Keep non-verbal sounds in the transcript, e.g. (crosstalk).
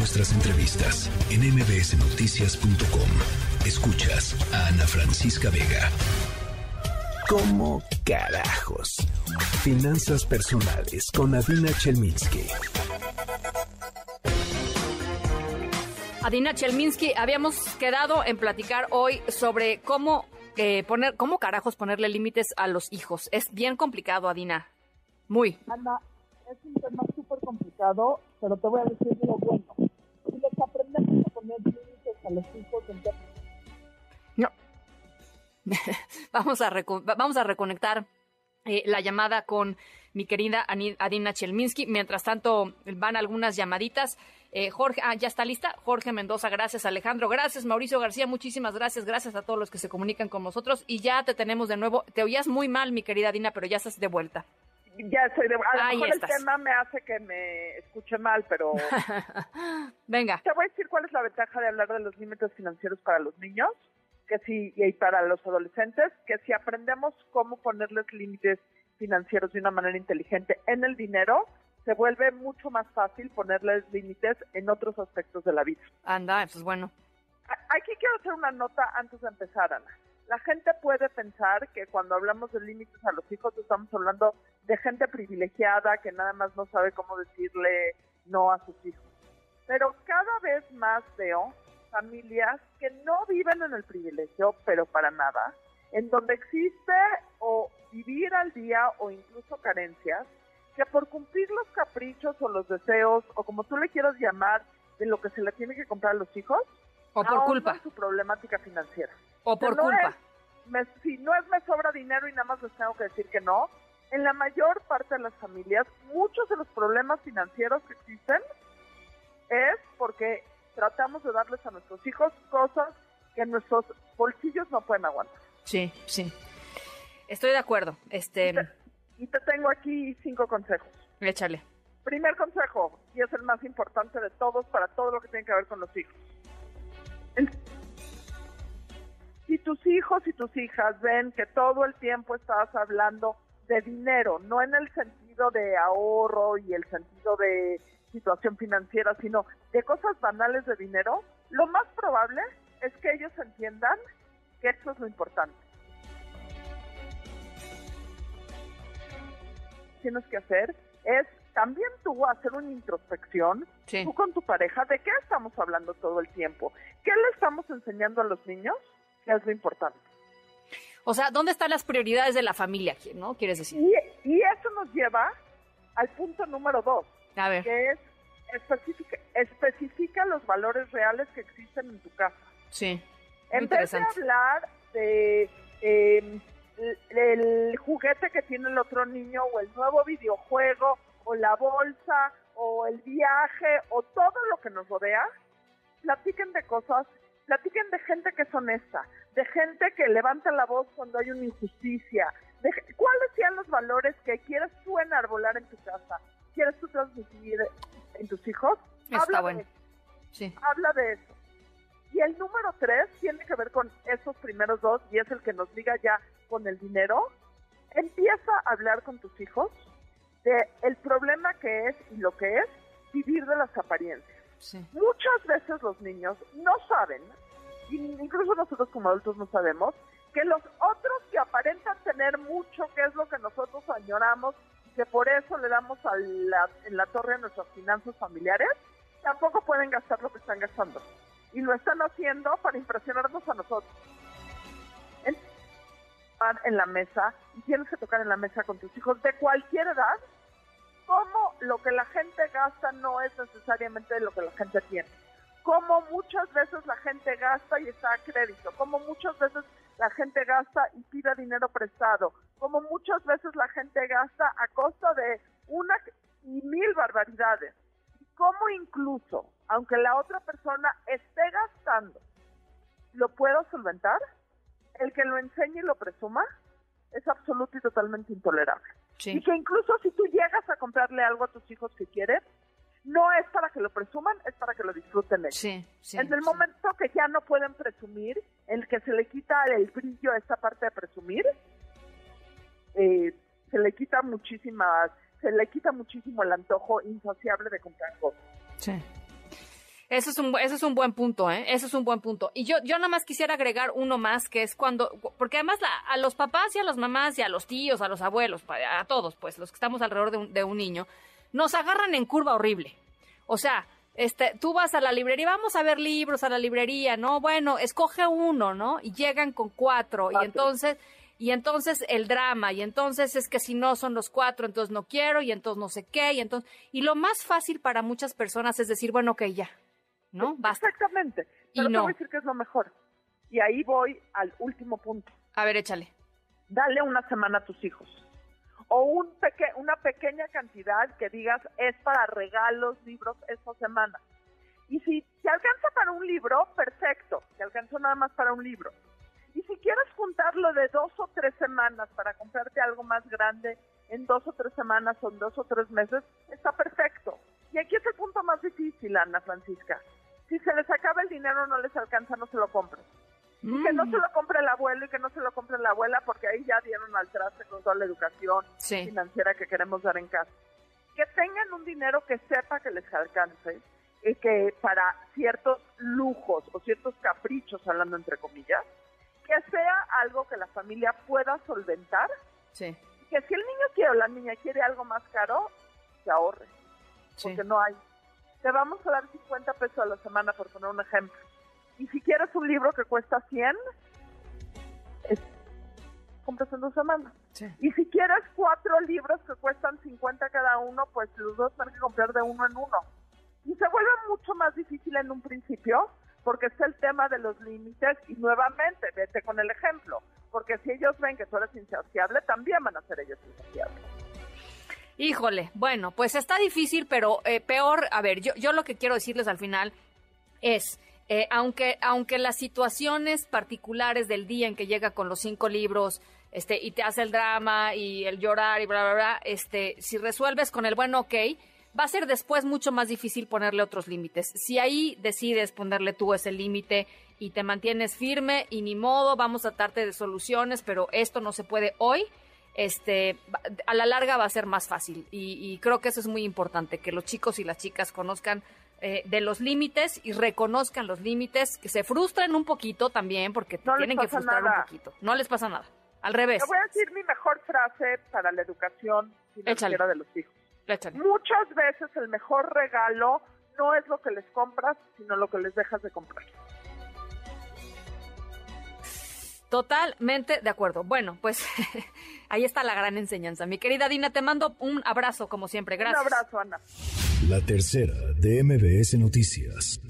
nuestras entrevistas en mbsnoticias.com. Escuchas a Ana Francisca Vega. ¿Cómo carajos? Finanzas personales con Adina Chelminsky. Adina Chelminsky, habíamos quedado en platicar hoy sobre cómo eh, poner, cómo carajos ponerle límites a los hijos. Es bien complicado, Adina. Muy. Ana, es un tema súper complicado, pero te voy a decir lo bueno. A los hijos, entonces... No. (laughs) vamos, a vamos a reconectar eh, la llamada con mi querida Adina Chelminsky. Mientras tanto, van algunas llamaditas. Eh, Jorge, ah, ya está lista. Jorge Mendoza, gracias. Alejandro, gracias. Mauricio García, muchísimas gracias. Gracias a todos los que se comunican con nosotros. Y ya te tenemos de nuevo. Te oías muy mal, mi querida Adina, pero ya estás de vuelta. Ya estoy de vuelta. A lo mejor el tema me hace que me escuche mal, pero... (laughs) Venga. Te voy a decir la ventaja de hablar de los límites financieros para los niños que si, y para los adolescentes, que si aprendemos cómo ponerles límites financieros de una manera inteligente en el dinero, se vuelve mucho más fácil ponerles límites en otros aspectos de la vida. Anda, eso es bueno. Aquí quiero hacer una nota antes de empezar, Ana. La gente puede pensar que cuando hablamos de límites a los hijos estamos hablando de gente privilegiada que nada más no sabe cómo decirle no a sus hijos. Pero cada vez más veo familias que no viven en el privilegio, pero para nada, en donde existe o vivir al día o incluso carencias, que por cumplir los caprichos o los deseos, o como tú le quieras llamar, de lo que se le tiene que comprar a los hijos, o por culpa. su problemática financiera. O por culpa. si no es me sobra dinero y nada más les tengo que decir que no, en la mayor parte de las familias, muchos de los problemas financieros que existen es porque tratamos de darles a nuestros hijos cosas que nuestros bolsillos no pueden aguantar. Sí, sí. Estoy de acuerdo. Este... Y te, tengo aquí cinco consejos. Échale. Primer consejo, y es el más importante de todos para todo lo que tiene que ver con los hijos. Si tus hijos y tus hijas ven que todo el tiempo estás hablando de dinero, no en el sentido de ahorro y el sentido de situación financiera, sino de cosas banales de dinero, lo más probable es que ellos entiendan que eso es lo importante. Tienes que hacer es también tú hacer una introspección, tú con tu pareja, de qué estamos hablando todo el tiempo, qué le estamos enseñando a los niños, qué es lo importante. O sea, ¿dónde están las prioridades de la familia? ¿No? ¿Quieres decir? Y, y eso nos lleva al punto número dos, a ver. que es especifica, especifica los valores reales que existen en tu casa. Sí. En vez de hablar de em, el juguete que tiene el otro niño o el nuevo videojuego o la bolsa o el viaje o todo lo que nos rodea, platiquen de cosas, platiquen de gente que es honesta, de gente que levanta la voz cuando hay una injusticia, de cuáles sean los valores que quieres tú enarbolar en tu casa, quieres tú transmitir en tus hijos. Está habla bueno. De eso. Sí. Habla de eso. Y el número tres tiene que ver con esos primeros dos y es el que nos liga ya con el dinero. Empieza a hablar con tus hijos de el problema que es y lo que es vivir de las apariencias. Muchas veces los niños no saben, incluso nosotros como adultos no sabemos, que los otros que aparentan tener mucho, que es lo que nosotros añoramos, que por eso le damos a la, en la torre a nuestras finanzas familiares, tampoco pueden gastar lo que están gastando. Y lo están haciendo para impresionarnos a nosotros. En, en la mesa, y tienes que tocar en la mesa con tus hijos de cualquier edad, como lo que la gente gasta no es necesariamente lo que la gente tiene. Como muchas veces la gente gasta y está a crédito, como muchas veces la gente gasta y pide dinero prestado, como muchas veces la gente gasta a costa de una y mil barbaridades. Y como incluso, aunque la otra persona esté gastando, lo puedo solventar, el que lo enseñe y lo presuma es absoluto y totalmente intolerable. Y que incluso si tú llegas a comprarle algo a tus hijos que quieren, no es para que lo presuman, es para que lo disfruten ellos. Sí, en el momento que ya no pueden presumir, el que se le quita el brillo a esta parte de presumir, eh, se le quita muchísimas, se le quita muchísimo el antojo insaciable de comprar cosas. Sí. Eso es un, eso es un buen punto, ¿eh? Eso es un buen punto. Y yo, yo nada más quisiera agregar uno más, que es cuando, porque además a los papás y a las mamás y a los tíos, a los abuelos, a todos, pues, los que estamos alrededor de un, de un niño, nos agarran en curva horrible. O sea, este, tú vas a la librería, vamos a ver libros a la librería, ¿no? Bueno, escoge uno, ¿no? Y llegan con cuatro, y entonces, y entonces el drama, y entonces es que si no son los cuatro, entonces no quiero, y entonces no sé qué, y entonces, y lo más fácil para muchas personas es decir, bueno, ok, ya, ¿no? Basta. Exactamente. Pero y no. te voy a decir que es lo mejor. Y ahí voy al último punto. A ver, échale. Dale una semana a tus hijos o un peque una pequeña cantidad que digas es para regalos, libros esta semana. Y si te alcanza para un libro, perfecto, te alcanzó nada más para un libro. Y si quieres juntarlo de dos o tres semanas para comprarte algo más grande en dos o tres semanas o en dos o tres meses, está perfecto. Y aquí es el punto más difícil, Ana Francisca. Si se les acaba el dinero, no les alcanza, no se lo compren. Que no se lo compre el abuelo y que no se lo compre la abuela porque ahí ya dieron al traste con toda la educación financiera que queremos dar en casa. Que tengan un dinero que sepa que les alcance y que para ciertos lujos o ciertos caprichos, hablando entre comillas, que sea algo que la familia pueda solventar. Sí. Que si el niño quiere o la niña quiere algo más caro, se ahorre. Porque no hay. Te vamos a dar 50 pesos a la semana, por poner un ejemplo y si quieres un libro que cuesta 100, es, compras en dos semanas. Y si quieres cuatro libros que cuestan 50 cada uno, pues los dos tienes que comprar de uno en uno. Y se vuelve mucho más difícil en un principio porque es el tema de los límites y nuevamente, vete con el ejemplo, porque si ellos ven que tú eres insaciable, también van a ser ellos insaciables. Híjole, bueno, pues está difícil, pero eh, peor, a ver, yo, yo lo que quiero decirles al final es, eh, aunque, aunque las situaciones particulares del día en que llega con los cinco libros este, y te hace el drama y el llorar y bla, bla, bla, este, si resuelves con el bueno ok, va a ser después mucho más difícil ponerle otros límites. Si ahí decides ponerle tú ese límite y te mantienes firme y ni modo, vamos a darte de soluciones, pero esto no se puede hoy, este, a la larga va a ser más fácil. Y, y creo que eso es muy importante, que los chicos y las chicas conozcan eh, de los límites y reconozcan los límites, que se frustren un poquito también, porque tienen que frustrar un poquito. No les pasa nada. Al revés. Te voy a decir mi mejor frase para la educación financiera de los hijos. Muchas veces el mejor regalo no es lo que les compras, sino lo que les dejas de comprar. Totalmente de acuerdo. Bueno, pues (laughs) ahí está la gran enseñanza. Mi querida Dina, te mando un abrazo como siempre. Gracias. Un abrazo, Ana. La tercera de MBS Noticias.